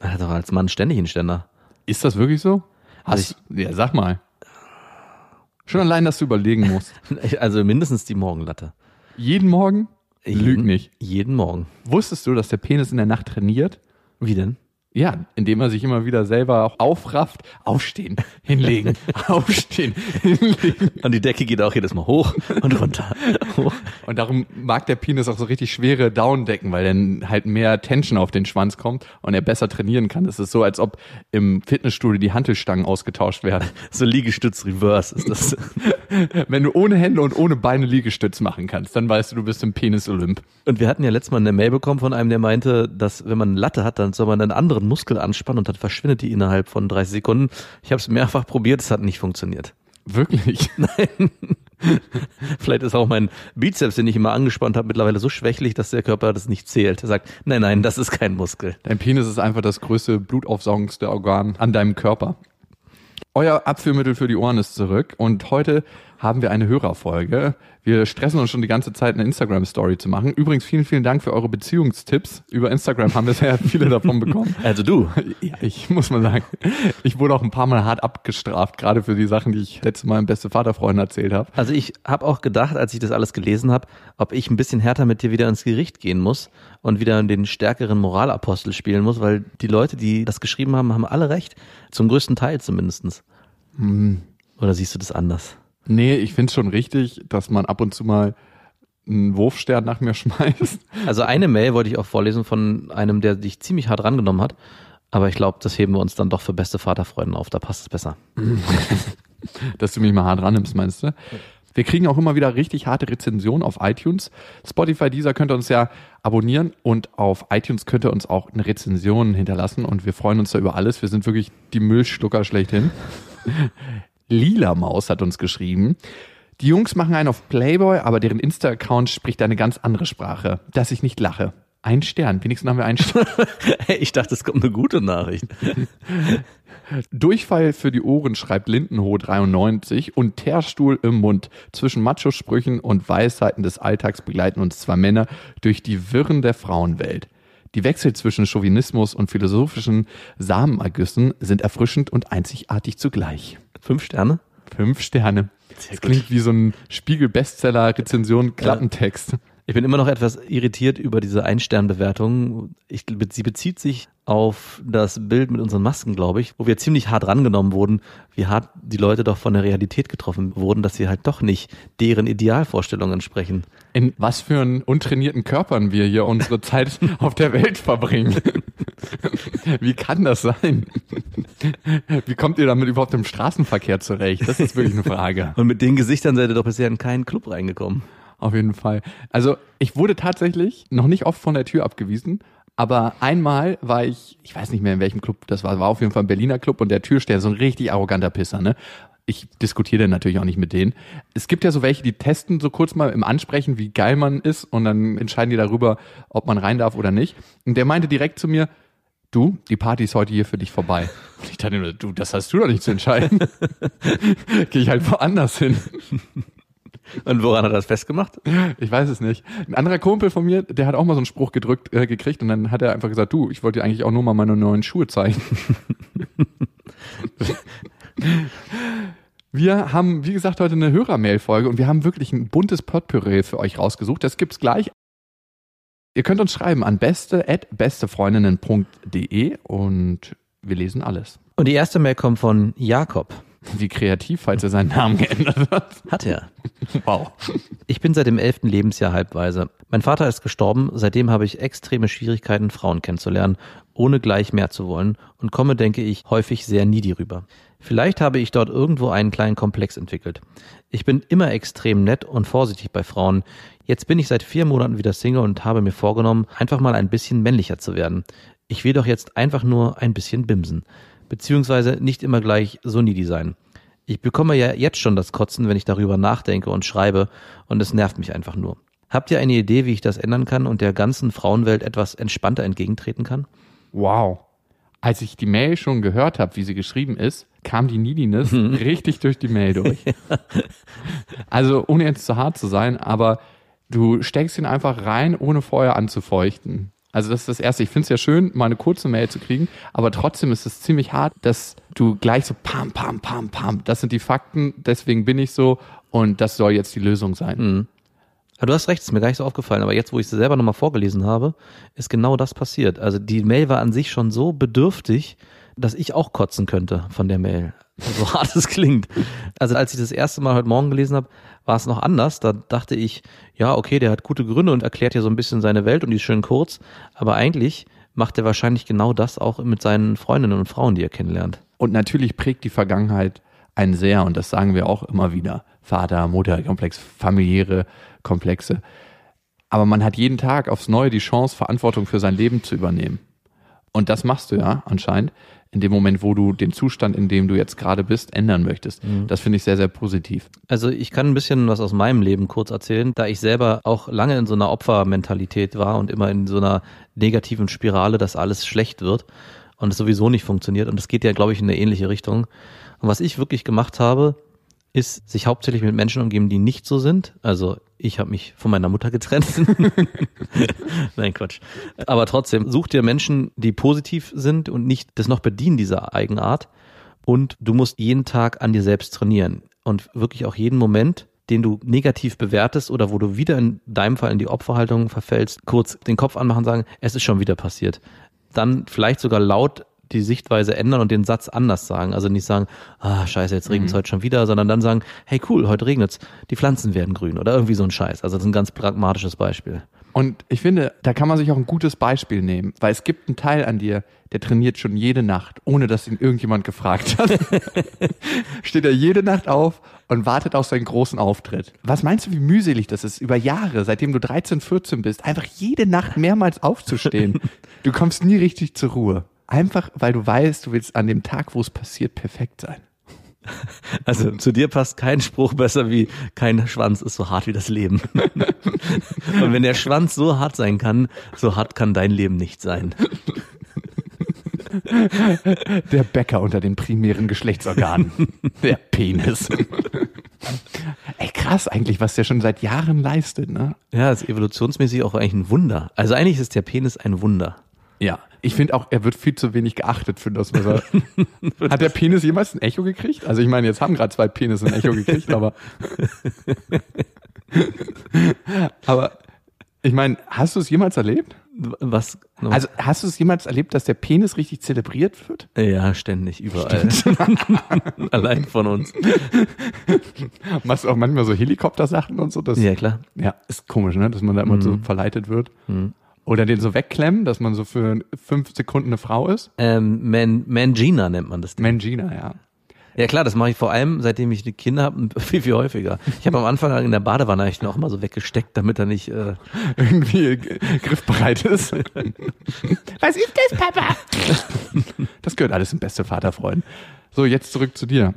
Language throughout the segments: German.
Man hat doch als Mann ständig einen Ständer. Ist das wirklich so? Also Hast, ja, sag mal. Schon allein, dass du überlegen musst. Also mindestens die Morgenlatte. Jeden Morgen? Lüg nicht. Jeden Morgen. Wusstest du, dass der Penis in der Nacht trainiert? Wie denn? Ja, indem er sich immer wieder selber auch aufrafft. Aufstehen, hinlegen, aufstehen, hinlegen. Und die Decke geht auch jedes Mal hoch und runter. Hoch. Und darum mag der Penis auch so richtig schwere Downdecken, weil dann halt mehr Tension auf den Schwanz kommt und er besser trainieren kann. Es ist so, als ob im Fitnessstudio die Hantelstangen ausgetauscht werden. So Liegestütz Reverse ist das. Wenn du ohne Hände und ohne Beine Liegestütz machen kannst, dann weißt du, du bist im Penis-Olymp. Und wir hatten ja letztes Mal eine Mail bekommen von einem, der meinte, dass wenn man eine Latte hat, dann soll man einen anderen Muskel anspannen und dann verschwindet die innerhalb von 30 Sekunden. Ich habe es mehrfach probiert, es hat nicht funktioniert. Wirklich? Vielleicht ist auch mein Bizeps, den ich immer angespannt habe, mittlerweile so schwächlich, dass der Körper das nicht zählt. Er sagt, nein, nein, das ist kein Muskel. Dein Penis ist einfach das größte blutaufsaugendste Organ an deinem Körper. Euer Abführmittel für die Ohren ist zurück und heute haben wir eine Hörerfolge. Wir stressen uns schon die ganze Zeit eine Instagram-Story zu machen. Übrigens vielen, vielen Dank für eure Beziehungstipps. Über Instagram haben wir sehr viele davon bekommen. Also du. Ja, ich muss mal sagen, ich wurde auch ein paar Mal hart abgestraft, gerade für die Sachen, die ich letztes Mal im beste Vaterfreund erzählt habe. Also ich habe auch gedacht, als ich das alles gelesen habe, ob ich ein bisschen härter mit dir wieder ins Gericht gehen muss und wieder den stärkeren Moralapostel spielen muss, weil die Leute, die das geschrieben haben, haben alle recht. Zum größten Teil zumindestens. Oder siehst du das anders? Nee, ich finde es schon richtig, dass man ab und zu mal einen Wurfstern nach mir schmeißt. Also eine Mail wollte ich auch vorlesen von einem, der dich ziemlich hart rangenommen hat. Aber ich glaube, das heben wir uns dann doch für beste Vaterfreuden auf. Da passt es besser. dass du mich mal hart rannimmst, meinst du? Wir kriegen auch immer wieder richtig harte Rezensionen auf iTunes. Spotify, dieser könnt ihr uns ja abonnieren und auf iTunes könnt ihr uns auch eine Rezension hinterlassen und wir freuen uns da über alles. Wir sind wirklich die Müllschlucker schlechthin. Lila Maus hat uns geschrieben. Die Jungs machen einen auf Playboy, aber deren Insta-Account spricht eine ganz andere Sprache. Dass ich nicht lache. Ein Stern. Wenigstens haben wir einen Stern. Hey, ich dachte, es kommt eine gute Nachricht. Durchfall für die Ohren schreibt Lindenhoh 93 und Teerstuhl im Mund. Zwischen Macho-Sprüchen und Weisheiten des Alltags begleiten uns zwei Männer durch die Wirren der Frauenwelt. Die Wechsel zwischen Chauvinismus und philosophischen Samenergüssen sind erfrischend und einzigartig zugleich. Fünf Sterne? Fünf Sterne. Sehr Das gut. klingt wie so ein Spiegel-Bestseller-Rezension-Klappentext. Ich bin immer noch etwas irritiert über diese Ein-Stern-Bewertung. Sie bezieht sich auf das Bild mit unseren Masken, glaube ich, wo wir ziemlich hart rangenommen wurden, wie hart die Leute doch von der Realität getroffen wurden, dass sie halt doch nicht deren Idealvorstellungen entsprechen. In was für einen untrainierten Körpern wir hier unsere Zeit auf der Welt verbringen. Wie kann das sein? Wie kommt ihr damit überhaupt im Straßenverkehr zurecht? Das ist wirklich eine Frage. Und mit den Gesichtern seid ihr doch bisher in keinen Club reingekommen. Auf jeden Fall. Also ich wurde tatsächlich noch nicht oft von der Tür abgewiesen, aber einmal war ich, ich weiß nicht mehr in welchem Club das war, war auf jeden Fall ein Berliner Club und der Türsteher, so ein richtig arroganter Pisser, ne? Ich diskutiere dann natürlich auch nicht mit denen. Es gibt ja so welche, die testen so kurz mal im Ansprechen, wie geil man ist und dann entscheiden die darüber, ob man rein darf oder nicht. Und der meinte direkt zu mir, du, die Party ist heute hier für dich vorbei. Und ich dachte nur, du, das hast du doch nicht zu entscheiden. Gehe ich halt woanders hin. Und woran hat er das festgemacht? Ich weiß es nicht. Ein anderer Kumpel von mir, der hat auch mal so einen Spruch gedrückt, äh, gekriegt und dann hat er einfach gesagt, du, ich wollte dir eigentlich auch nur mal meine neuen Schuhe zeigen. Wir haben, wie gesagt, heute eine Hörermail-Folge und wir haben wirklich ein buntes Potpourri für euch rausgesucht. Das gibt's gleich. Ihr könnt uns schreiben an beste.bestefreundinnen.de und wir lesen alles. Und die erste Mail kommt von Jakob. Wie kreativ, falls er seinen Namen geändert hat. Hat er. Wow. Ich bin seit dem elften Lebensjahr halbweise. Mein Vater ist gestorben, seitdem habe ich extreme Schwierigkeiten, Frauen kennenzulernen, ohne gleich mehr zu wollen und komme, denke ich, häufig sehr needy rüber. Vielleicht habe ich dort irgendwo einen kleinen Komplex entwickelt. Ich bin immer extrem nett und vorsichtig bei Frauen. Jetzt bin ich seit vier Monaten wieder Single und habe mir vorgenommen, einfach mal ein bisschen männlicher zu werden. Ich will doch jetzt einfach nur ein bisschen bimsen. Beziehungsweise nicht immer gleich so needy sein. Ich bekomme ja jetzt schon das Kotzen, wenn ich darüber nachdenke und schreibe und es nervt mich einfach nur. Habt ihr eine Idee, wie ich das ändern kann und der ganzen Frauenwelt etwas entspannter entgegentreten kann? Wow. Als ich die Mail schon gehört habe, wie sie geschrieben ist, kam die Neediness richtig durch die Mail durch. Also ohne jetzt zu hart zu sein, aber du steckst ihn einfach rein, ohne vorher anzufeuchten. Also das ist das Erste. Ich finde es ja schön, mal eine kurze Mail zu kriegen, aber trotzdem ist es ziemlich hart, dass du gleich so pam, pam, pam, pam, das sind die Fakten, deswegen bin ich so und das soll jetzt die Lösung sein. Ja, du hast recht, ist mir gar nicht so aufgefallen, aber jetzt, wo ich sie selber nochmal vorgelesen habe, ist genau das passiert. Also die Mail war an sich schon so bedürftig, dass ich auch kotzen könnte von der Mail. So hart es klingt. Also als ich das erste Mal heute Morgen gelesen habe, war es noch anders. Da dachte ich, ja, okay, der hat gute Gründe und erklärt ja so ein bisschen seine Welt und die ist schön kurz. Aber eigentlich macht er wahrscheinlich genau das auch mit seinen Freundinnen und Frauen, die er kennenlernt. Und natürlich prägt die Vergangenheit einen sehr, und das sagen wir auch immer wieder, Vater, Mutter, Komplex, familiäre Komplexe. Aber man hat jeden Tag aufs Neue die Chance, Verantwortung für sein Leben zu übernehmen. Und das machst du ja anscheinend in dem Moment, wo du den Zustand, in dem du jetzt gerade bist, ändern möchtest. Das finde ich sehr, sehr positiv. Also ich kann ein bisschen was aus meinem Leben kurz erzählen, da ich selber auch lange in so einer Opfermentalität war und immer in so einer negativen Spirale, dass alles schlecht wird und es sowieso nicht funktioniert. Und das geht ja, glaube ich, in eine ähnliche Richtung. Und was ich wirklich gemacht habe, ist sich hauptsächlich mit Menschen umgeben, die nicht so sind. Also ich habe mich von meiner Mutter getrennt. Nein, Quatsch. Aber trotzdem, such dir Menschen, die positiv sind und nicht das noch bedienen, dieser Eigenart. Und du musst jeden Tag an dir selbst trainieren. Und wirklich auch jeden Moment, den du negativ bewertest oder wo du wieder in deinem Fall in die Opferhaltung verfällst, kurz den Kopf anmachen und sagen, es ist schon wieder passiert. Dann vielleicht sogar laut die Sichtweise ändern und den Satz anders sagen. Also nicht sagen, ah, scheiße, jetzt regnet es heute schon wieder, sondern dann sagen, hey cool, heute regnet's, die Pflanzen werden grün oder irgendwie so ein Scheiß. Also das ist ein ganz pragmatisches Beispiel. Und ich finde, da kann man sich auch ein gutes Beispiel nehmen, weil es gibt einen Teil an dir, der trainiert schon jede Nacht, ohne dass ihn irgendjemand gefragt hat. Steht er jede Nacht auf und wartet auf seinen großen Auftritt. Was meinst du, wie mühselig das ist, über Jahre, seitdem du 13, 14 bist, einfach jede Nacht mehrmals aufzustehen? Du kommst nie richtig zur Ruhe. Einfach, weil du weißt, du willst an dem Tag, wo es passiert, perfekt sein. Also zu dir passt kein Spruch besser wie kein Schwanz ist so hart wie das Leben. Und wenn der Schwanz so hart sein kann, so hart kann dein Leben nicht sein. Der Bäcker unter den primären Geschlechtsorganen. Der Penis. Ey, krass eigentlich, was der schon seit Jahren leistet, ne? Ja, ist evolutionsmäßig auch eigentlich ein Wunder. Also eigentlich ist der Penis ein Wunder. Ja. Ich finde auch, er wird viel zu wenig geachtet für das, was er. Hat der Penis jemals ein Echo gekriegt? Also ich meine, jetzt haben gerade zwei Penisse ein Echo gekriegt, aber. aber ich meine, hast du es jemals erlebt? Was? Also hast du es jemals erlebt, dass der Penis richtig zelebriert wird? ja, ständig, überall. Allein von uns. Machst du auch manchmal so Helikoptersachen und so? Das, Ja, klar. Ja, ist komisch, ne? Dass man da immer so verleitet wird. Oder den so wegklemmen, dass man so für fünf Sekunden eine Frau ist. Ähm, Man Mangina nennt man das. Ding. Mangina, ja. Ja klar, das mache ich vor allem, seitdem ich die Kinder habe, viel, viel häufiger. Ich habe am Anfang in der Badewanne ich den auch immer so weggesteckt, damit er nicht... Äh, Irgendwie griffbereit ist. Was ist das, Papa? Das gehört alles im beste Vaterfreund. So, jetzt zurück zu dir.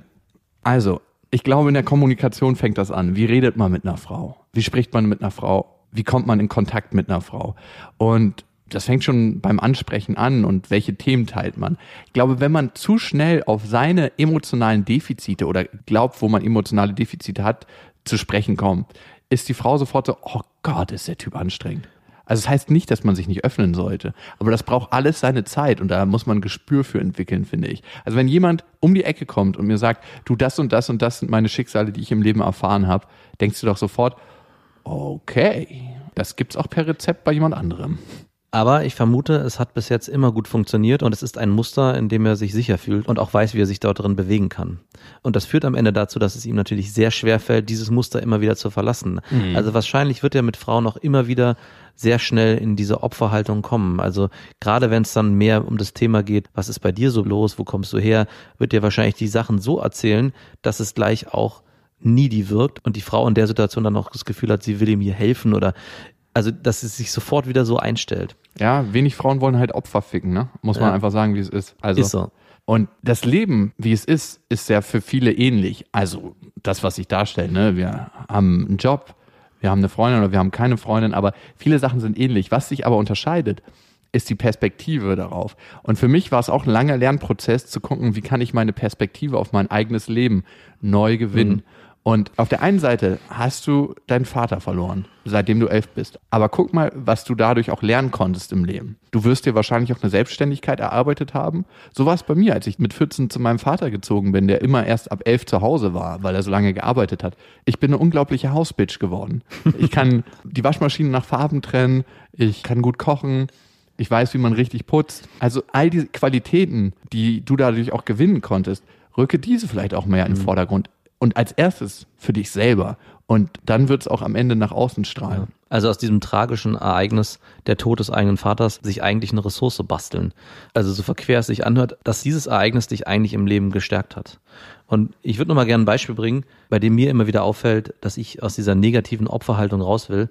Also, ich glaube, in der Kommunikation fängt das an. Wie redet man mit einer Frau? Wie spricht man mit einer Frau? Wie kommt man in Kontakt mit einer Frau? Und das fängt schon beim Ansprechen an und welche Themen teilt man. Ich glaube, wenn man zu schnell auf seine emotionalen Defizite oder glaubt, wo man emotionale Defizite hat, zu sprechen kommt, ist die Frau sofort so, oh Gott, ist der Typ anstrengend. Also es das heißt nicht, dass man sich nicht öffnen sollte, aber das braucht alles seine Zeit und da muss man ein Gespür für entwickeln, finde ich. Also wenn jemand um die Ecke kommt und mir sagt, du das und das und das sind meine Schicksale, die ich im Leben erfahren habe, denkst du doch sofort, okay, das gibt's auch per Rezept bei jemand anderem. Aber ich vermute, es hat bis jetzt immer gut funktioniert und es ist ein Muster, in dem er sich sicher fühlt und auch weiß, wie er sich dort drin bewegen kann. Und das führt am Ende dazu, dass es ihm natürlich sehr schwer fällt, dieses Muster immer wieder zu verlassen. Also wahrscheinlich wird er mit Frauen auch immer wieder sehr schnell in diese Opferhaltung kommen. Also gerade wenn es dann mehr um das Thema geht, was ist bei dir so los, wo kommst du her, wird er wahrscheinlich die Sachen so erzählen, dass es gleich auch needy wirkt und die Frau in der Situation dann auch das Gefühl hat, sie will ihm hier helfen oder Also, dass es sich sofort wieder so einstellt. Ja, wenig Frauen wollen halt Opfer ficken, ne? Muss man Ja. einfach sagen, wie es ist. Also, Ist so. Und das Leben, wie es ist, ist ja für viele ähnlich. Also das, was ich darstelle, ne? Wir haben einen Job, wir haben eine Freundin oder wir haben keine Freundin, aber viele Sachen sind ähnlich. Was sich aber unterscheidet, ist die Perspektive darauf. Und für mich war es auch ein langer Lernprozess zu gucken, wie kann ich meine Perspektive auf mein eigenes Leben neu gewinnen. Und auf der einen Seite hast du deinen Vater verloren, seitdem du elf bist. Aber guck mal, was du dadurch auch lernen konntest im Leben. Du wirst dir wahrscheinlich auch eine Selbstständigkeit erarbeitet haben. So war es bei mir, als ich mit 14 zu meinem Vater gezogen bin, der immer erst ab elf zu Hause war, weil er so lange gearbeitet hat. Ich bin eine unglaubliche Hausbitch geworden. Ich kann die Waschmaschine nach Farben trennen, ich kann gut kochen, ich weiß, wie man richtig putzt. Also all diese Qualitäten, die du dadurch auch gewinnen konntest, rücke diese vielleicht auch mehr in den Vordergrund. Und als erstes für dich selber. Und dann wird es auch am Ende nach außen strahlen. Also aus diesem tragischen Ereignis, der Tod des eigenen Vaters, sich eigentlich eine Ressource basteln. Also so verquer es sich anhört, dass dieses Ereignis dich eigentlich im Leben gestärkt hat. Und ich würde noch mal gerne ein Beispiel bringen, bei dem mir immer wieder auffällt, dass ich aus dieser negativen Opferhaltung raus will.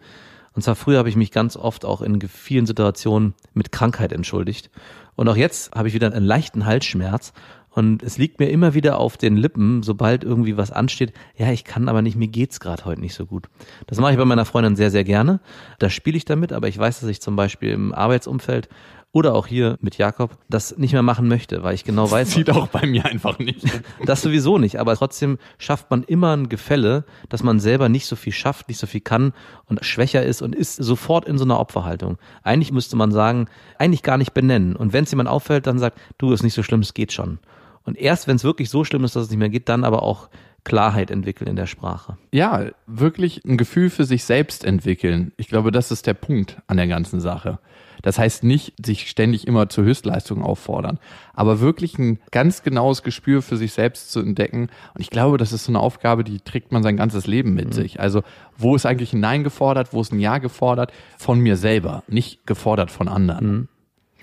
Und zwar früher habe ich mich ganz oft auch in vielen Situationen mit Krankheit entschuldigt. Und auch jetzt habe ich wieder einen leichten Halsschmerz. Und es liegt mir immer wieder auf den Lippen, sobald irgendwie was ansteht, ja, ich kann aber nicht, mir geht's gerade heute nicht so gut. Das mache ich bei meiner Freundin sehr, sehr gerne. Da spiele ich damit, aber ich weiß, dass ich zum Beispiel im Arbeitsumfeld oder auch hier mit Jakob das nicht mehr machen möchte, weil ich genau weiß, Zieht auch bei mir einfach nicht. das sowieso nicht, aber trotzdem schafft man immer ein Gefälle, dass man selber nicht so viel schafft, nicht so viel kann und schwächer ist und ist sofort in so einer Opferhaltung. Eigentlich müsste man sagen, eigentlich gar nicht benennen. Und wenn es jemand auffällt, dann sagt, du ist nicht so schlimm, es geht schon. Und erst wenn es wirklich so schlimm ist, dass es nicht mehr geht, dann aber auch Klarheit entwickeln in der Sprache. Ja, wirklich ein Gefühl für sich selbst entwickeln. Ich glaube, das ist der Punkt an der ganzen Sache. Das heißt nicht, sich ständig immer zur Höchstleistung auffordern, aber wirklich ein ganz genaues Gespür für sich selbst zu entdecken. Und ich glaube, das ist so eine Aufgabe, die trägt man sein ganzes Leben mit sich. Also, wo ist eigentlich ein Nein gefordert, wo ist ein Ja gefordert? Von mir selber, nicht gefordert von anderen.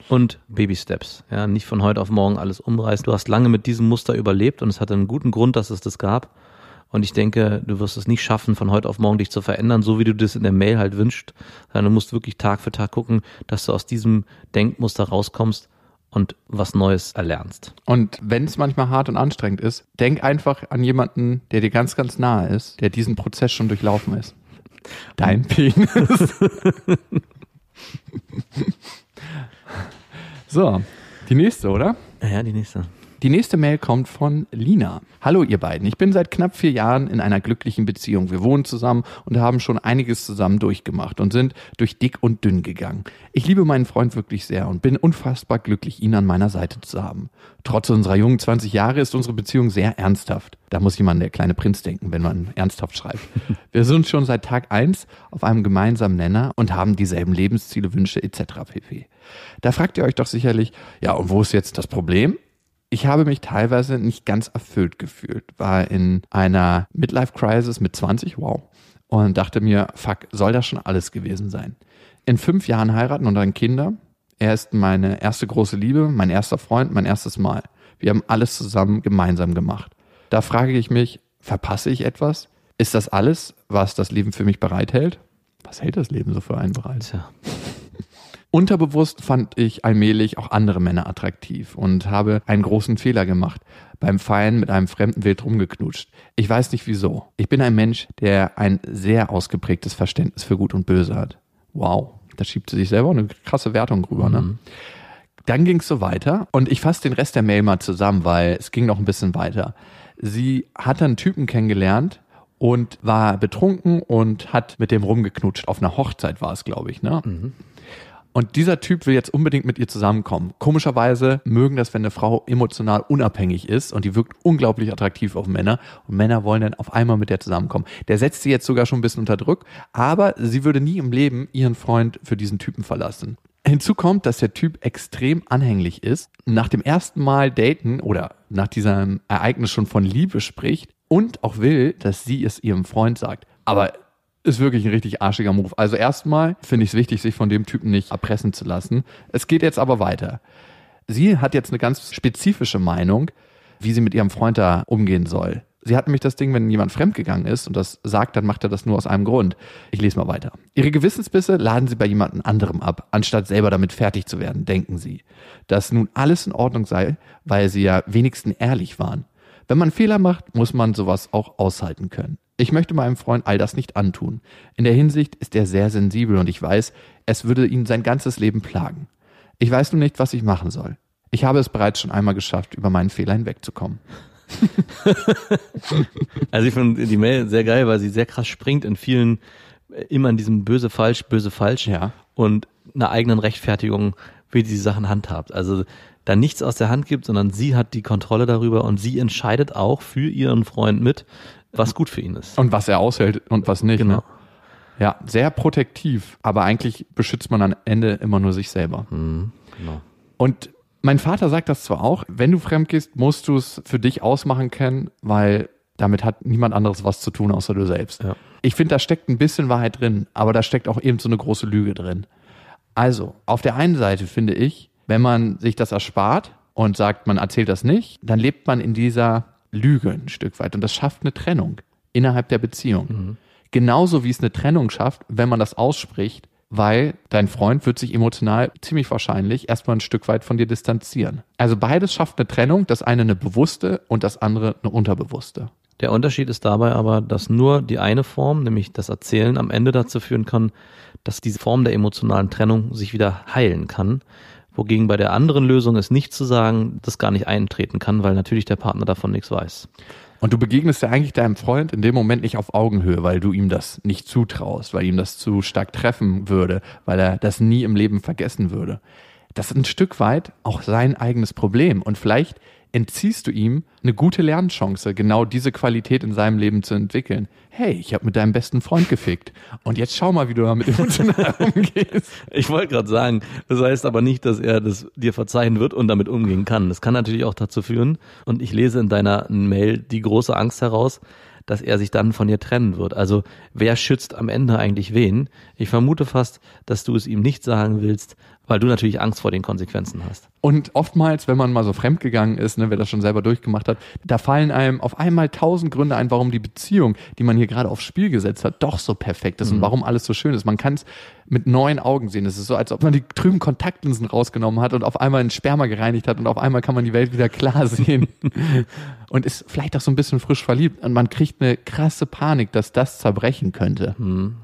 Und Baby Steps. Ja, nicht von heute auf morgen alles umreißen. Du hast lange mit diesem Muster überlebt und es hatte einen guten Grund, dass es das gab. Und ich denke, du wirst es nicht schaffen, von heute auf morgen dich zu verändern, so wie du das in der Mail halt wünschst. Sondern du musst wirklich Tag für Tag gucken, dass du aus diesem Denkmuster rauskommst und was Neues erlernst. Und wenn es manchmal hart und anstrengend ist, denk einfach an jemanden, der dir ganz, ganz nahe ist, der diesen Prozess schon durchlaufen ist. Dein Penis. so, die nächste, oder? Ja, die nächste. Die nächste Mail kommt von Lina. Hallo ihr beiden, ich bin seit knapp vier Jahren in einer glücklichen Beziehung. Wir wohnen zusammen und haben schon einiges zusammen durchgemacht und sind durch dick und dünn gegangen. Ich liebe meinen Freund wirklich sehr und bin unfassbar glücklich, ihn an meiner Seite zu haben. Trotz unserer jungen 20 Jahre ist unsere Beziehung sehr ernsthaft. Da muss jemand der kleine Prinz denken, wenn man ernsthaft schreibt. Wir sind schon seit Tag eins auf einem gemeinsamen Nenner und haben dieselben Lebensziele, Wünsche etc. pp. Da fragt ihr euch doch sicherlich, ja und wo ist jetzt das Problem? Ich habe mich teilweise nicht ganz erfüllt gefühlt, war in einer Midlife-Crisis mit 20, wow, und dachte mir, fuck, soll das schon alles gewesen sein? In fünf Jahren heiraten und dann Kinder. Er ist meine erste große Liebe, mein erster Freund, mein erstes Mal. Wir haben alles zusammen gemeinsam gemacht. Da frage ich mich, verpasse ich etwas? Ist das alles, was das Leben für mich bereithält? Was hält das Leben so für einen bereit? Tja. Unterbewusst fand ich allmählich auch andere Männer attraktiv und habe einen großen Fehler gemacht. Beim Feiern mit einem Fremden wild rumgeknutscht. Ich weiß nicht wieso. Ich bin ein Mensch, der ein sehr ausgeprägtes Verständnis für Gut und Böse hat. Wow. Da schiebt sie sich selber eine krasse Wertung rüber, ne? Dann ging es so weiter und ich fasse den Rest der Mail mal zusammen, weil es ging noch ein bisschen weiter. Sie hat einen Typen kennengelernt und war betrunken und hat mit dem rumgeknutscht. Auf einer Hochzeit war es, glaube ich, ne? Und dieser Typ will jetzt unbedingt mit ihr zusammenkommen. Komischerweise mögen das, wenn eine Frau emotional unabhängig ist und die wirkt unglaublich attraktiv auf Männer und Männer wollen dann auf einmal mit der zusammenkommen. Der setzt sie jetzt sogar schon ein bisschen unter Druck, aber sie würde nie im Leben ihren Freund für diesen Typen verlassen. Hinzu kommt, dass der Typ extrem anhänglich ist, nach dem ersten Mal daten oder nach diesem Ereignis schon von Liebe spricht und auch will, dass sie es ihrem Freund sagt. Aber ist wirklich ein richtig arschiger Move. Also erstmal finde ich es wichtig, sich von dem Typen nicht erpressen zu lassen. Es geht jetzt aber weiter. Sie hat jetzt eine ganz spezifische Meinung, wie sie mit ihrem Freund da umgehen soll. Sie hat nämlich das Ding, wenn jemand fremdgegangen ist und das sagt, dann macht er das nur aus einem Grund. Ich lese mal weiter. Ihre Gewissensbisse laden Sie bei jemandem anderem ab, anstatt selber damit fertig zu werden, denken Sie. Dass nun alles in Ordnung sei, weil Sie ja wenigstens ehrlich waren. Wenn man Fehler macht, muss man sowas auch aushalten können. Ich möchte meinem Freund all das nicht antun. In der Hinsicht ist er sehr sensibel und ich weiß, es würde ihn sein ganzes Leben plagen. Ich weiß nur nicht, was ich machen soll. Ich habe es bereits schon einmal geschafft, über meinen Fehler hinwegzukommen. Also ich finde die Mail sehr geil, weil sie sehr krass springt in vielen, äh, immer in diesem böse falsch, böse falsch Ja. und einer eigenen Rechtfertigung, wie sie die Sachen handhabt. Also da nichts aus der Hand gibt, sondern sie hat die Kontrolle darüber und sie entscheidet auch für ihren Freund mit, was gut für ihn ist. Und was er aushält und was nicht. Genau. Ne? Ja, sehr protektiv, aber eigentlich beschützt man am Ende immer nur sich selber. Genau. Und mein Vater sagt das zwar auch, wenn du fremd gehst, musst du es für dich ausmachen können, weil damit hat niemand anderes was zu tun, außer du selbst. Ja. Ich finde, da steckt ein bisschen Wahrheit drin, aber da steckt auch eben so eine große Lüge drin. Also, auf der einen Seite finde ich, wenn man sich das erspart und sagt, man erzählt das nicht, dann lebt man in dieser Lüge ein Stück weit und das schafft eine Trennung innerhalb der Beziehung. Genauso wie es eine Trennung schafft, wenn man das ausspricht, weil dein Freund wird sich emotional ziemlich wahrscheinlich erstmal ein Stück weit von dir distanzieren. Also beides schafft eine Trennung, das eine eine bewusste und das andere eine unterbewusste. Der Unterschied ist dabei aber, dass nur die eine Form, nämlich das Erzählen, am Ende dazu führen kann, dass diese Form der emotionalen Trennung sich wieder heilen kann. Wogegen bei der anderen Lösung es nicht zu sagen, das gar nicht eintreten kann, weil natürlich der Partner davon nichts weiß. Und du begegnest ja eigentlich deinem Freund in dem Moment nicht auf Augenhöhe, weil du ihm das nicht zutraust, weil ihm das zu stark treffen würde, weil er das nie im Leben vergessen würde. Das ist ein Stück weit auch sein eigenes Problem. Und vielleicht entziehst du ihm eine gute Lernchance, genau diese Qualität in seinem Leben zu entwickeln. Hey, ich habe mit deinem besten Freund gefickt. Und jetzt schau mal, wie du damit emotional umgehst. Ich wollte gerade sagen, das heißt aber nicht, dass er das dir verzeihen wird und damit umgehen kann. Das kann natürlich auch dazu führen, und ich lese in deiner Mail die große Angst heraus, dass er sich dann von dir trennen wird. Also wer schützt am Ende eigentlich wen? Ich vermute fast, dass du es ihm nicht sagen willst, weil du natürlich Angst vor den Konsequenzen hast. Und oftmals, wenn man mal so fremdgegangen ist, ne, wer das schon selber durchgemacht hat, da fallen einem auf einmal tausend Gründe ein, warum die Beziehung, die man hier gerade aufs Spiel gesetzt hat, doch so perfekt ist und warum alles so schön ist. Man kann es mit neuen Augen sehen. Es ist so, als ob man die trüben Kontaktlinsen rausgenommen hat und auf einmal ein Sperma gereinigt hat und auf einmal kann man die Welt wieder klar sehen. und ist vielleicht auch so ein bisschen frisch verliebt und man kriegt eine krasse Panik, dass das zerbrechen könnte.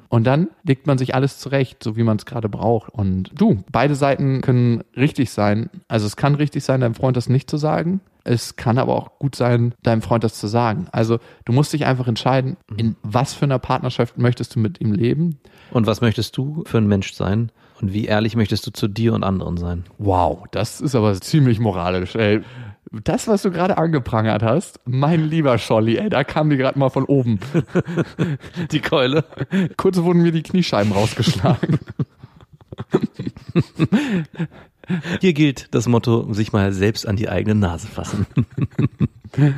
Und dann legt man sich alles zurecht, so wie man es gerade braucht. Und du, beide Seiten können richtig sein. Also es kann richtig sein, deinem Freund das nicht zu sagen. Es kann aber auch gut sein, deinem Freund das zu sagen. Also du musst dich einfach entscheiden, in was für einer Partnerschaft möchtest du mit ihm leben. Und was möchtest du für ein Mensch sein? Und wie ehrlich möchtest du zu dir und anderen sein? Wow, das ist aber ziemlich moralisch. Ey. Das, was du gerade angeprangert hast, mein lieber Scholli, ey, da kam die gerade mal von oben. Die Keule. Kurz wurden mir die Kniescheiben rausgeschlagen. Hier gilt das Motto, sich mal selbst an die eigene Nase fassen.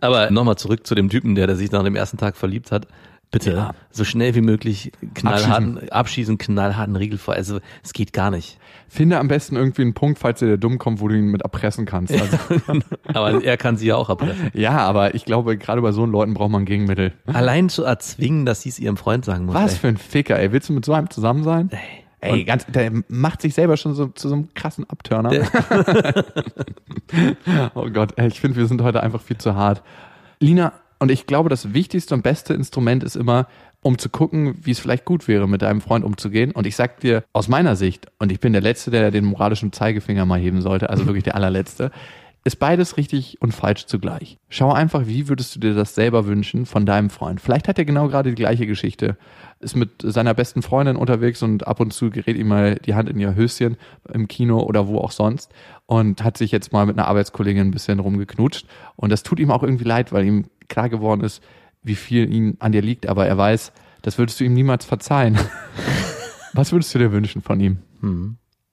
Aber nochmal zurück zu dem Typen, der, der sich nach dem ersten Tag verliebt hat. Bitte Ja. so schnell wie möglich knallharten, abschießen, knallharten Riegel vor. Also es geht gar nicht. Finde am besten irgendwie einen Punkt, falls dir der dumm kommt, wo du ihn mit erpressen kannst. Also, Aber er kann sie ja auch erpressen. ja, aber ich glaube, gerade bei so einen Leuten braucht man Gegenmittel. Allein zu erzwingen, dass sie es ihrem Freund sagen muss. Was ey. für ein Ficker, ey. Willst du mit so einem zusammen sein? Ey. Ey, ganz, der macht sich selber schon so zu so einem krassen Abturner. oh Gott, ey, ich finde, wir sind heute einfach viel zu hart. Lina, und ich glaube, das wichtigste und beste Instrument ist immer, um zu gucken, wie es vielleicht gut wäre, mit deinem Freund umzugehen. Und ich sag dir aus meiner Sicht, und ich bin der Letzte, der den moralischen Zeigefinger mal heben sollte, also wirklich der allerletzte, ist beides richtig und falsch zugleich. Schau einfach, wie würdest du dir das selber wünschen von deinem Freund? Vielleicht hat er genau gerade die gleiche Geschichte. Ist mit seiner besten Freundin unterwegs und ab und zu gerät ihm mal die Hand in ihr Höschen im Kino oder wo auch sonst und hat sich jetzt mal mit einer Arbeitskollegin ein bisschen rumgeknutscht. Und das tut ihm auch irgendwie leid, weil ihm klar geworden ist, wie viel ihm an dir liegt. Aber er weiß, das würdest du ihm niemals verzeihen. Was würdest du dir wünschen von ihm?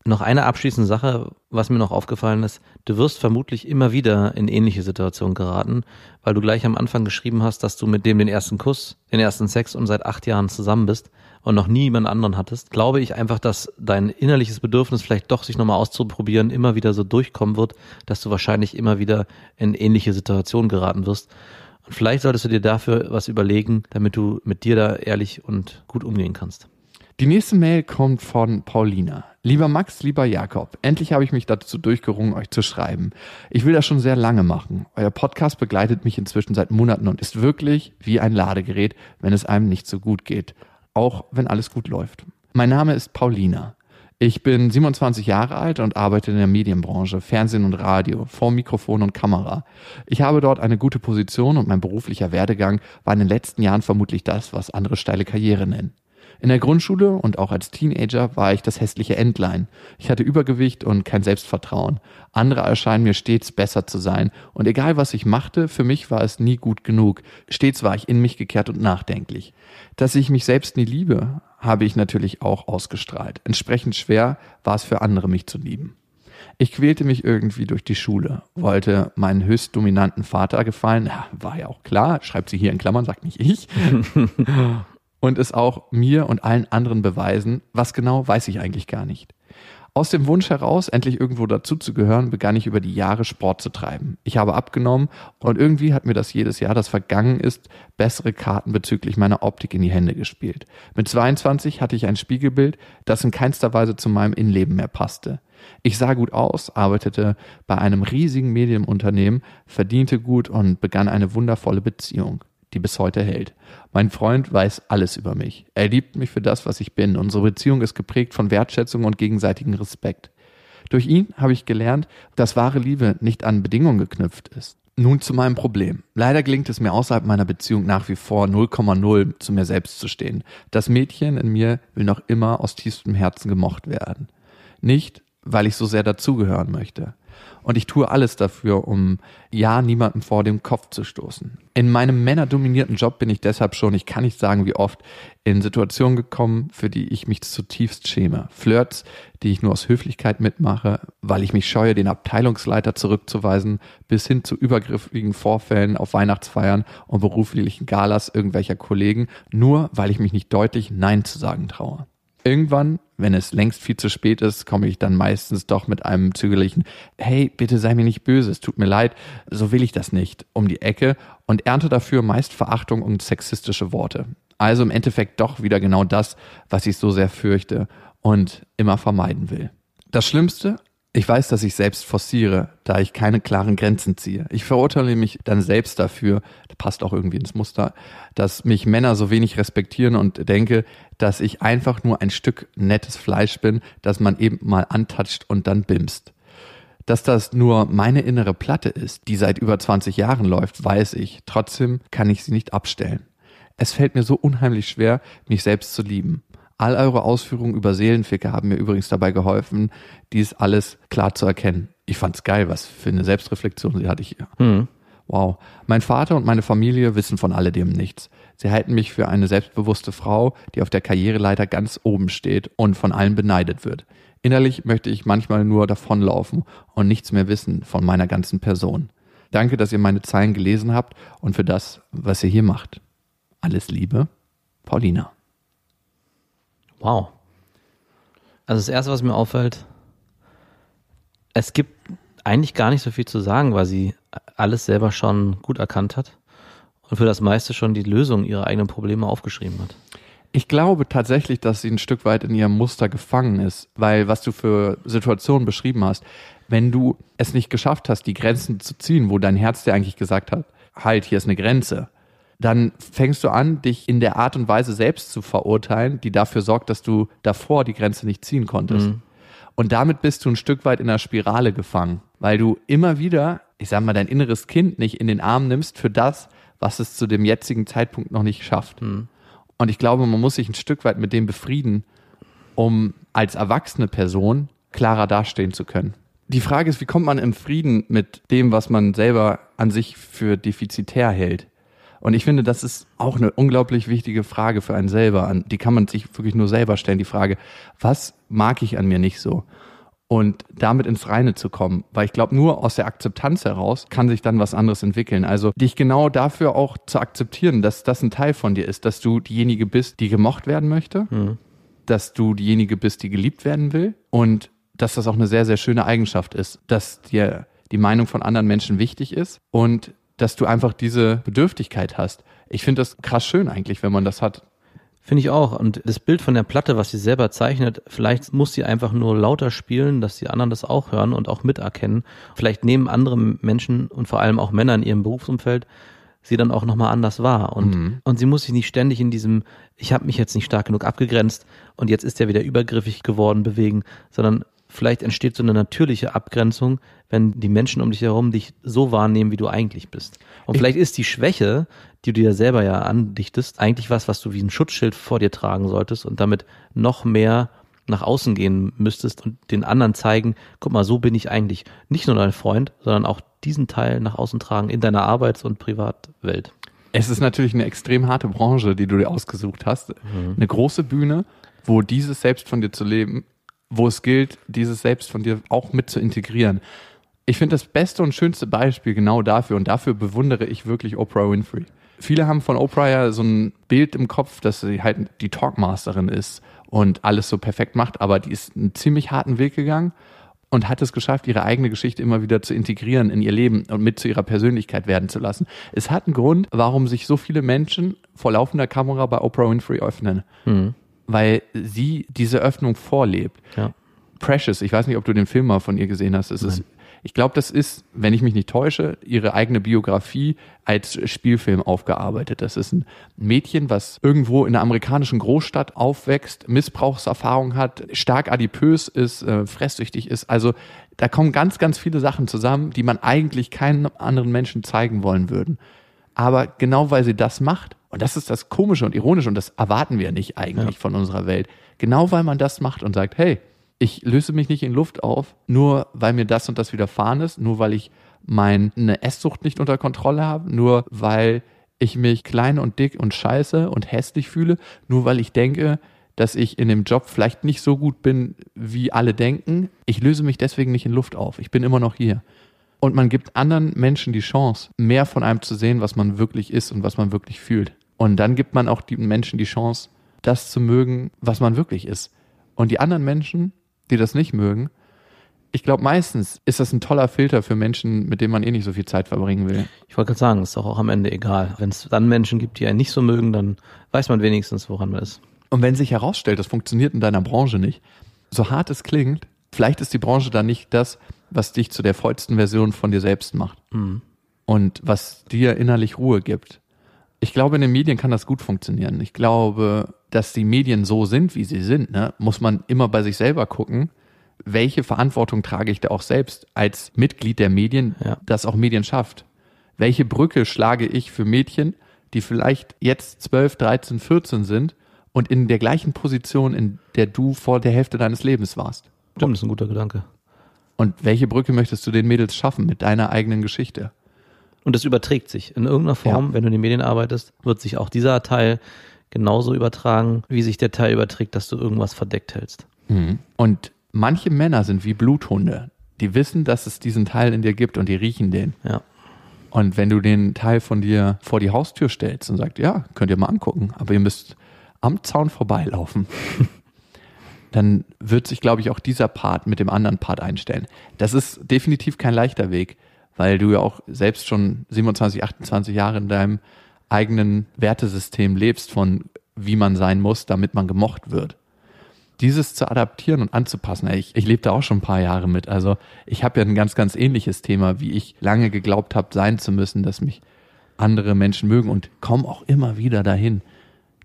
Noch eine abschließende Sache, was mir noch aufgefallen ist. Du wirst vermutlich immer wieder in ähnliche Situationen geraten, weil du gleich am Anfang geschrieben hast, dass du mit dem den ersten Kuss, den ersten Sex und seit acht Jahren zusammen bist und noch nie jemand anderen hattest. Glaube ich einfach, dass dein innerliches Bedürfnis vielleicht doch sich nochmal auszuprobieren immer wieder so durchkommen wird, dass du wahrscheinlich immer wieder in ähnliche Situationen geraten wirst. Und vielleicht solltest du dir dafür was überlegen, damit du mit dir da ehrlich und gut umgehen kannst. Die nächste Mail kommt von Paulina. Lieber Max, lieber Jakob, endlich habe ich mich dazu durchgerungen, euch zu schreiben. Ich will das schon sehr lange machen. Euer Podcast begleitet mich inzwischen seit Monaten und ist wirklich wie ein Ladegerät, wenn es einem nicht so gut geht. Auch wenn alles gut läuft. Mein Name ist Paulina. Ich bin 27 Jahre alt und arbeite in der Medienbranche, Fernsehen und Radio, vor Mikrofon und Kamera. Ich habe dort eine gute Position und mein beruflicher Werdegang war in den letzten Jahren vermutlich das, was andere steile Karriere nennen. In der Grundschule und auch als Teenager war ich das hässliche Entlein. Ich hatte Übergewicht und kein Selbstvertrauen. Andere erscheinen mir stets besser zu sein. Und egal was ich machte, für mich war es nie gut genug. Stets war ich in mich gekehrt und nachdenklich. Dass ich mich selbst nie liebe, habe ich natürlich auch ausgestrahlt. Entsprechend schwer war es für andere, mich zu lieben. Ich quälte mich irgendwie durch die Schule, wollte meinen höchst dominanten Vater gefallen, ja, war ja auch klar, schreibt sie hier in Klammern, sagt nicht ich, und es auch mir und allen anderen beweisen. Was genau, weiß ich eigentlich gar nicht. Aus dem Wunsch heraus, endlich irgendwo dazuzugehören, begann ich über die Jahre Sport zu treiben. Ich habe abgenommen und irgendwie hat mir das jedes Jahr, das vergangen ist, bessere Karten bezüglich meiner Optik in die Hände gespielt. Mit 22 hatte ich ein Spiegelbild, das in keinster Weise zu meinem Innenleben mehr passte. Ich sah gut aus, arbeitete bei einem riesigen Medienunternehmen, verdiente gut und begann eine wundervolle Beziehung die bis heute hält. Mein Freund weiß alles über mich. Er liebt mich für das, was ich bin. Unsere Beziehung ist geprägt von Wertschätzung und gegenseitigem Respekt. Durch ihn habe ich gelernt, dass wahre Liebe nicht an Bedingungen geknüpft ist. Nun zu meinem Problem. Leider gelingt es mir außerhalb meiner Beziehung nach wie vor 0,0 zu mir selbst zu stehen. Das Mädchen in mir will noch immer aus tiefstem Herzen gemocht werden. Nicht, weil ich so sehr dazugehören möchte. Und ich tue alles dafür, um ja niemandem vor dem Kopf zu stoßen. In meinem männerdominierten Job bin ich deshalb schon, ich kann nicht sagen wie oft, in Situationen gekommen, für die ich mich zutiefst schäme. Flirts, die ich nur aus Höflichkeit mitmache, weil ich mich scheue, den Abteilungsleiter zurückzuweisen, bis hin zu übergriffigen Vorfällen auf Weihnachtsfeiern und beruflichen Galas irgendwelcher Kollegen, nur weil ich mich nicht deutlich Nein zu sagen traue. Irgendwann, wenn es längst viel zu spät ist, komme ich dann meistens doch mit einem zögerlichen Hey, bitte sei mir nicht böse, es tut mir leid, so will ich das nicht, um die Ecke und ernte dafür meist Verachtung und sexistische Worte. Also im Endeffekt doch wieder genau das, was ich so sehr fürchte und immer vermeiden will. Das Schlimmste ich weiß, dass ich selbst forciere, da ich keine klaren Grenzen ziehe. Ich verurteile mich dann selbst dafür, das passt auch irgendwie ins Muster, dass mich Männer so wenig respektieren und denke, dass ich einfach nur ein Stück nettes Fleisch bin, das man eben mal antatscht und dann bimst. Dass das nur meine innere Platte ist, die seit über 20 Jahren läuft, weiß ich. Trotzdem kann ich sie nicht abstellen. Es fällt mir so unheimlich schwer, mich selbst zu lieben. All eure Ausführungen über Seelenficke haben mir übrigens dabei geholfen, dies alles klar zu erkennen. Ich fand's geil, was für eine Selbstreflexion sie hatte ich hier. Mhm. Wow. Mein Vater und meine Familie wissen von alledem nichts. Sie halten mich für eine selbstbewusste Frau, die auf der Karriereleiter ganz oben steht und von allen beneidet wird. Innerlich möchte ich manchmal nur davonlaufen und nichts mehr wissen von meiner ganzen Person. Danke, dass ihr meine Zeilen gelesen habt und für das, was ihr hier macht. Alles Liebe, Paulina. Wow. Also das Erste, was mir auffällt, es gibt eigentlich gar nicht so viel zu sagen, weil sie alles selber schon gut erkannt hat und für das meiste schon die Lösung ihrer eigenen Probleme aufgeschrieben hat. Ich glaube tatsächlich, dass sie ein Stück weit in ihrem Muster gefangen ist, weil was du für Situationen beschrieben hast, wenn du es nicht geschafft hast, die Grenzen zu ziehen, wo dein Herz dir eigentlich gesagt hat, halt, hier ist eine Grenze, dann fängst du an, dich in der Art und Weise selbst zu verurteilen, die dafür sorgt, dass du davor die Grenze nicht ziehen konntest. Mhm. Und damit bist du ein Stück weit in einer Spirale gefangen, weil du immer wieder, ich sag mal, dein inneres Kind nicht in den Arm nimmst für das, was es zu dem jetzigen Zeitpunkt noch nicht schafft. Mhm. Und ich glaube, man muss sich ein Stück weit mit dem befrieden, um als erwachsene Person klarer dastehen zu können. Die Frage ist, wie kommt man im Frieden mit dem, was man selber an sich für defizitär hält? Und ich finde, das ist auch eine unglaublich wichtige Frage für einen selber. Die kann man sich wirklich nur selber stellen. Die Frage, was mag ich an mir nicht so? Und damit ins Reine zu kommen. Weil ich glaube, nur aus der Akzeptanz heraus kann sich dann was anderes entwickeln. Also dich genau dafür auch zu akzeptieren, dass das ein Teil von dir ist, dass du diejenige bist, die gemocht werden möchte, mhm. dass du diejenige bist, die geliebt werden will und dass das auch eine sehr, sehr schöne Eigenschaft ist, dass dir die Meinung von anderen Menschen wichtig ist und dass du einfach diese Bedürftigkeit hast. Ich finde das krass schön eigentlich, wenn man das hat. Finde ich auch. Und das Bild von der Platte, was sie selber zeichnet, vielleicht muss sie einfach nur lauter spielen, dass die anderen das auch hören und auch miterkennen. Vielleicht nehmen andere Menschen und vor allem auch Männer in ihrem Berufsumfeld sie dann auch nochmal anders wahr. Und, mhm. und sie muss sich nicht ständig in diesem, ich habe mich jetzt nicht stark genug abgegrenzt und jetzt ist er wieder übergriffig geworden, bewegen, sondern vielleicht entsteht so eine natürliche Abgrenzung, wenn die Menschen um dich herum dich so wahrnehmen, wie du eigentlich bist. Und ich vielleicht ist die Schwäche, die du dir selber ja andichtest, eigentlich was, was du wie ein Schutzschild vor dir tragen solltest und damit noch mehr nach außen gehen müsstest und den anderen zeigen, guck mal, so bin ich eigentlich nicht nur dein Freund, sondern auch diesen Teil nach außen tragen in deiner Arbeits- und Privatwelt. Es ist natürlich eine extrem harte Branche, die du dir ausgesucht hast. Mhm. Eine große Bühne, wo dieses Selbst von dir zu leben, wo es gilt, dieses Selbst von dir auch mit zu integrieren. Ich finde das beste und schönste Beispiel genau dafür und dafür bewundere ich wirklich Oprah Winfrey. Viele haben von Oprah ja so ein Bild im Kopf, dass sie halt die Talkmasterin ist und alles so perfekt macht, aber die ist einen ziemlich harten Weg gegangen und hat es geschafft, ihre eigene Geschichte immer wieder zu integrieren in ihr Leben und mit zu ihrer Persönlichkeit werden zu lassen. Es hat einen Grund, warum sich so viele Menschen vor laufender Kamera bei Oprah Winfrey öffnen. Mhm. Weil sie diese Öffnung vorlebt. Ja. Precious, ich weiß nicht, ob du den Film mal von ihr gesehen hast. Es Nein. ist ich glaube, das ist, wenn ich mich nicht täusche, ihre eigene Biografie als Spielfilm aufgearbeitet. Das ist ein Mädchen, was irgendwo in einer amerikanischen Großstadt aufwächst, Missbrauchserfahrung hat, stark adipös ist, äh, fresssüchtig ist. Also da kommen ganz, ganz viele Sachen zusammen, die man eigentlich keinen anderen Menschen zeigen wollen würden. Aber genau weil sie das macht, und das ist das Komische und Ironische, und das erwarten wir nicht eigentlich ja. von unserer Welt, genau weil man das macht und sagt, hey, ich löse mich nicht in Luft auf, nur weil mir das und das widerfahren ist, nur weil ich meine Esssucht nicht unter Kontrolle habe, nur weil ich mich klein und dick und scheiße und hässlich fühle, nur weil ich denke, dass ich in dem Job vielleicht nicht so gut bin, wie alle denken. Ich löse mich deswegen nicht in Luft auf. Ich bin immer noch hier. Und man gibt anderen Menschen die Chance, mehr von einem zu sehen, was man wirklich ist und was man wirklich fühlt. Und dann gibt man auch den Menschen die Chance, das zu mögen, was man wirklich ist. Und die anderen Menschen die das nicht mögen. Ich glaube, meistens ist das ein toller Filter für Menschen, mit denen man eh nicht so viel Zeit verbringen will. Ich wollte gerade sagen, ist doch auch am Ende egal. Wenn es dann Menschen gibt, die einen nicht so mögen, dann weiß man wenigstens, woran man ist. Und wenn sich herausstellt, das funktioniert in deiner Branche nicht, so hart es klingt, vielleicht ist die Branche dann nicht das, was dich zu der vollsten Version von dir selbst macht. Mhm. Und was dir innerlich Ruhe gibt. Ich glaube, in den Medien kann das gut funktionieren. Ich glaube, dass die Medien so sind, wie sie sind, ne, muss man immer bei sich selber gucken, welche Verantwortung trage ich da auch selbst als Mitglied der Medien, ja. das auch Medien schafft. Welche Brücke schlage ich für Mädchen, die vielleicht jetzt 12, 13, 14 sind und in der gleichen Position, in der du vor der Hälfte deines Lebens warst? Stimmt, das ist ein guter Gedanke. Und welche Brücke möchtest du den Mädels schaffen mit deiner eigenen Geschichte? Und das überträgt sich. In irgendeiner Form, ja. wenn du in den Medien arbeitest, wird sich auch dieser Teil genauso übertragen, wie sich der Teil überträgt, dass du irgendwas verdeckt hältst. Mhm. Und manche Männer sind wie Bluthunde. Die wissen, dass es diesen Teil in dir gibt und die riechen den. Ja. Und wenn du den Teil von dir vor die Haustür stellst und sagst, ja, könnt ihr mal angucken, aber ihr müsst am Zaun vorbeilaufen, dann wird sich, glaube ich, auch dieser Part mit dem anderen Part einstellen. Das ist definitiv kein leichter Weg weil du ja auch selbst schon 27, 28 Jahre in deinem eigenen Wertesystem lebst von wie man sein muss, damit man gemocht wird. Dieses zu adaptieren und anzupassen, ich, ich lebe da auch schon ein paar Jahre mit. Also ich habe ja ein ganz, ganz ähnliches Thema, wie ich lange geglaubt habe, sein zu müssen, dass mich andere Menschen mögen und komme auch immer wieder dahin,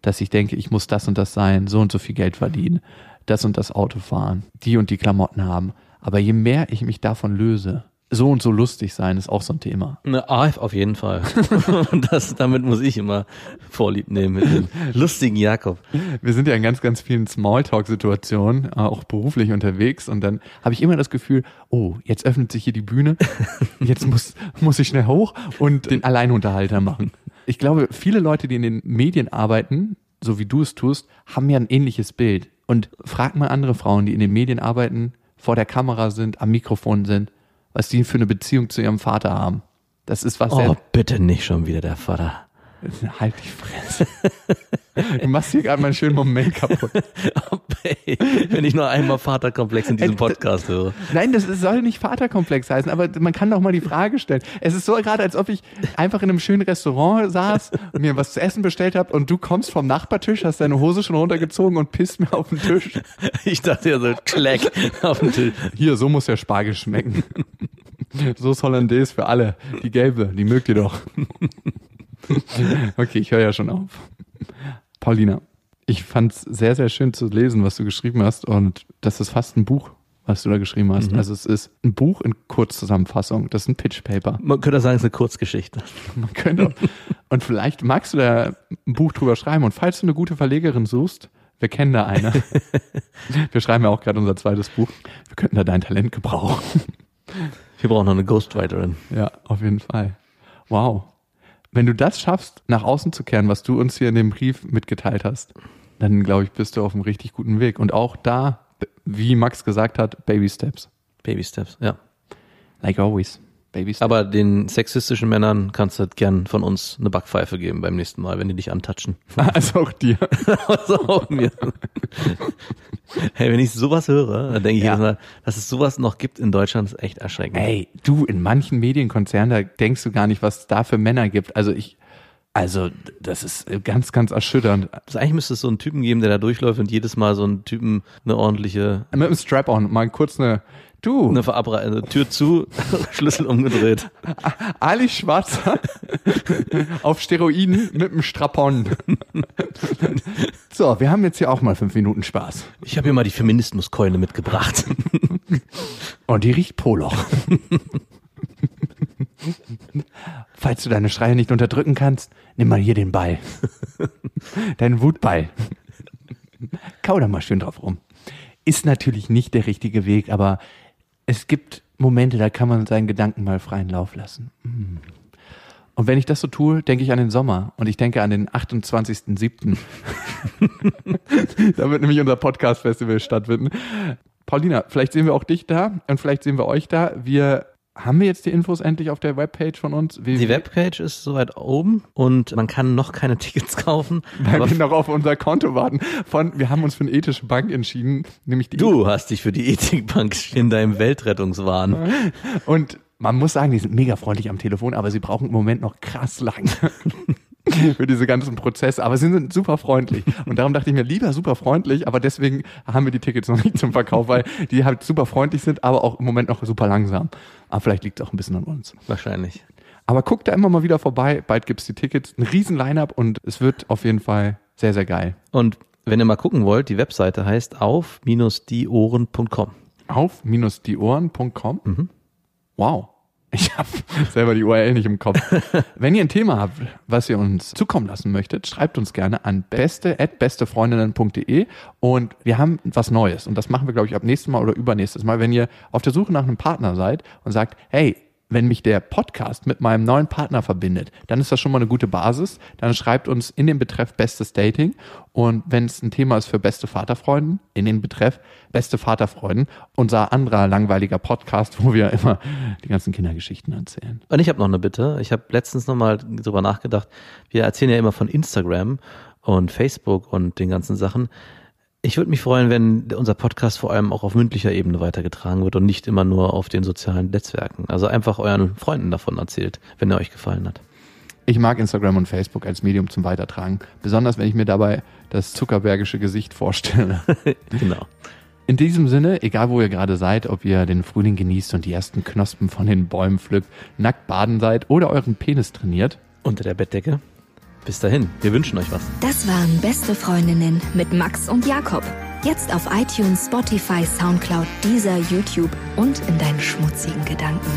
dass ich denke, ich muss das und das sein, so und so viel Geld verdienen, das und das Auto fahren, die und die Klamotten haben. Aber je mehr ich mich davon löse, so und so lustig sein ist auch so ein Thema. Ne, auf jeden Fall. das, damit muss ich immer Vorlieb nehmen mit dem lustigen Jakob. Wir sind ja in ganz, ganz vielen Smalltalk-Situationen, äh, auch beruflich unterwegs und dann habe ich immer das Gefühl, oh, jetzt öffnet sich hier die Bühne, jetzt muss, muss ich schnell hoch und den Alleinunterhalter machen. Ich glaube, viele Leute, die in den Medien arbeiten, so wie du es tust, haben ja ein ähnliches Bild. Und frag mal andere Frauen, die in den Medien arbeiten, vor der Kamera sind, am Mikrofon sind, was die für eine Beziehung zu ihrem Vater haben. Das ist was. Oh, bitte nicht schon wieder der Vater. Halt die Fresse. Du machst hier gerade meinen schönen Moment kaputt. Wenn ich nur einmal Vaterkomplex in diesem Podcast höre. Nein, das soll nicht Vaterkomplex heißen, aber man kann doch mal die Frage stellen. Es ist so gerade, als ob ich einfach in einem schönen Restaurant saß und mir was zu essen bestellt habe und du kommst vom Nachbartisch, hast deine Hose schon runtergezogen und pisst mir auf den Tisch. Ich dachte ja so, klack auf den Tisch. Hier, so muss der Spargel schmecken. So ist Hollandaise für alle. Die gelbe, die mögt ihr doch. Okay, ich höre ja schon auf. Paulina, ich fand es sehr, sehr schön zu lesen, was du geschrieben hast. Und das ist fast ein Buch, was du da geschrieben hast. Also es ist ein Buch in Kurzzusammenfassung. Das ist ein Pitch-Paper. Man könnte sagen, es ist eine Kurzgeschichte. Man könnte. und vielleicht magst du da ein Buch drüber schreiben. Und falls du eine gute Verlegerin suchst, wir kennen da eine. wir schreiben ja auch gerade unser zweites Buch. Wir könnten da dein Talent gebrauchen. Wir brauchen noch eine Ghostwriterin. Ja, auf jeden Fall. Wow. Wenn du das schaffst, nach außen zu kehren, was du uns hier in dem Brief mitgeteilt hast, dann glaube ich, bist du auf einem richtig guten Weg. Und auch da, wie Max gesagt hat, Baby Steps. Baby Steps, ja. Like always. Baby Steps. Aber den sexistischen Männern kannst du gern von uns eine Backpfeife geben beim nächsten Mal, wenn die dich antatschen. also auch dir. also auch mir. Hey, wenn ich sowas höre, dann denke ich Ja. Mal, dass es sowas noch gibt in Deutschland, ist echt erschreckend. Ey, du, in manchen Medienkonzernen, da denkst du gar nicht, was es da für Männer gibt. Also ich, also das ist ganz, ganz erschütternd. Also eigentlich müsste es so einen Typen geben, der da durchläuft und jedes Mal so einen Typen eine ordentliche Mit dem Strap-on, mal kurz eine, du, eine Verabra also Tür zu, Schlüssel umgedreht. Ali Schwarzer auf Steroiden mit dem Strap-on. so, wir haben jetzt hier auch mal fünf Minuten Spaß. Ich habe hier mal die Feminismuskeule mitgebracht. Und die riecht Poloch. Falls du deine Schreie nicht unterdrücken kannst, nimm mal hier den Ball. Deinen Wutball. Kau da mal schön drauf rum. Ist natürlich nicht der richtige Weg, aber es gibt Momente, da kann man seinen Gedanken mal freien Lauf lassen. Mm. Und wenn ich das so tue, denke ich an den Sommer und ich denke an den 28.07. da wird nämlich unser Podcast-Festival stattfinden. Paulina, vielleicht sehen wir auch dich da und vielleicht sehen wir euch da. Wir haben wir jetzt die Infos endlich auf der Webpage von uns? Wie, Die Webpage ist soweit oben und man kann noch keine Tickets kaufen. wir noch auf unser Konto warten. Von, wir haben uns für eine ethische Bank entschieden, nämlich die du hast dich für die Ethikbank in deinem Weltrettungswahn. Und man muss sagen, die sind mega freundlich am Telefon, aber sie brauchen im Moment noch krass lang für diese ganzen Prozesse. Aber sie sind super freundlich. Und darum dachte ich mir, lieber super freundlich, aber deswegen haben wir die Tickets noch nicht zum Verkauf, weil die halt super freundlich sind, aber auch im Moment noch super langsam. Aber vielleicht liegt es auch ein bisschen an uns. Wahrscheinlich. Aber guckt da immer mal wieder vorbei. Bald gibt's die Tickets. Ein riesen Line-Up und es wird auf jeden Fall sehr, sehr geil. Und wenn ihr mal gucken wollt, die Webseite heißt auf-dieohren.com. auf-dieohren.com. Wow. Ich habe selber die URL nicht im Kopf. Wenn ihr ein Thema habt, was ihr uns zukommen lassen möchtet, schreibt uns gerne an beste@bestefreundinnen.de und wir haben was Neues. Und das machen wir glaube ich ab nächstem Mal oder übernächstes Mal, wenn ihr auf der Suche nach einem Partner seid und sagt, hey, wenn mich der Podcast mit meinem neuen Partner verbindet, dann ist das schon mal eine gute Basis. Dann schreibt uns in den Betreff Bestes Dating. Und wenn es ein Thema ist für beste Vaterfreunden, in den Betreff Beste Vaterfreunden, unser anderer langweiliger Podcast, wo wir immer die ganzen Kindergeschichten erzählen. Und ich habe noch eine Bitte. Ich habe letztens nochmal drüber nachgedacht. Wir erzählen ja immer von Instagram und Facebook und den ganzen Sachen. Ich würde mich freuen, wenn unser Podcast vor allem auch auf mündlicher Ebene weitergetragen wird und nicht immer nur auf den sozialen Netzwerken. Also einfach euren Freunden davon erzählt, wenn er euch gefallen hat. Ich mag Instagram und Facebook als Medium zum Weitertragen. Besonders wenn ich mir dabei das zuckerbergische Gesicht vorstelle. Genau. In diesem Sinne, egal wo ihr gerade seid, ob ihr den Frühling genießt und die ersten Knospen von den Bäumen pflückt, nackt baden seid oder euren Penis trainiert, Unter der Bettdecke. Bis dahin. Wir wünschen euch was. Das waren Beste Freundinnen mit Max und Jakob. Jetzt auf iTunes, Spotify, Soundcloud, Deezer, YouTube und in deinen schmutzigen Gedanken.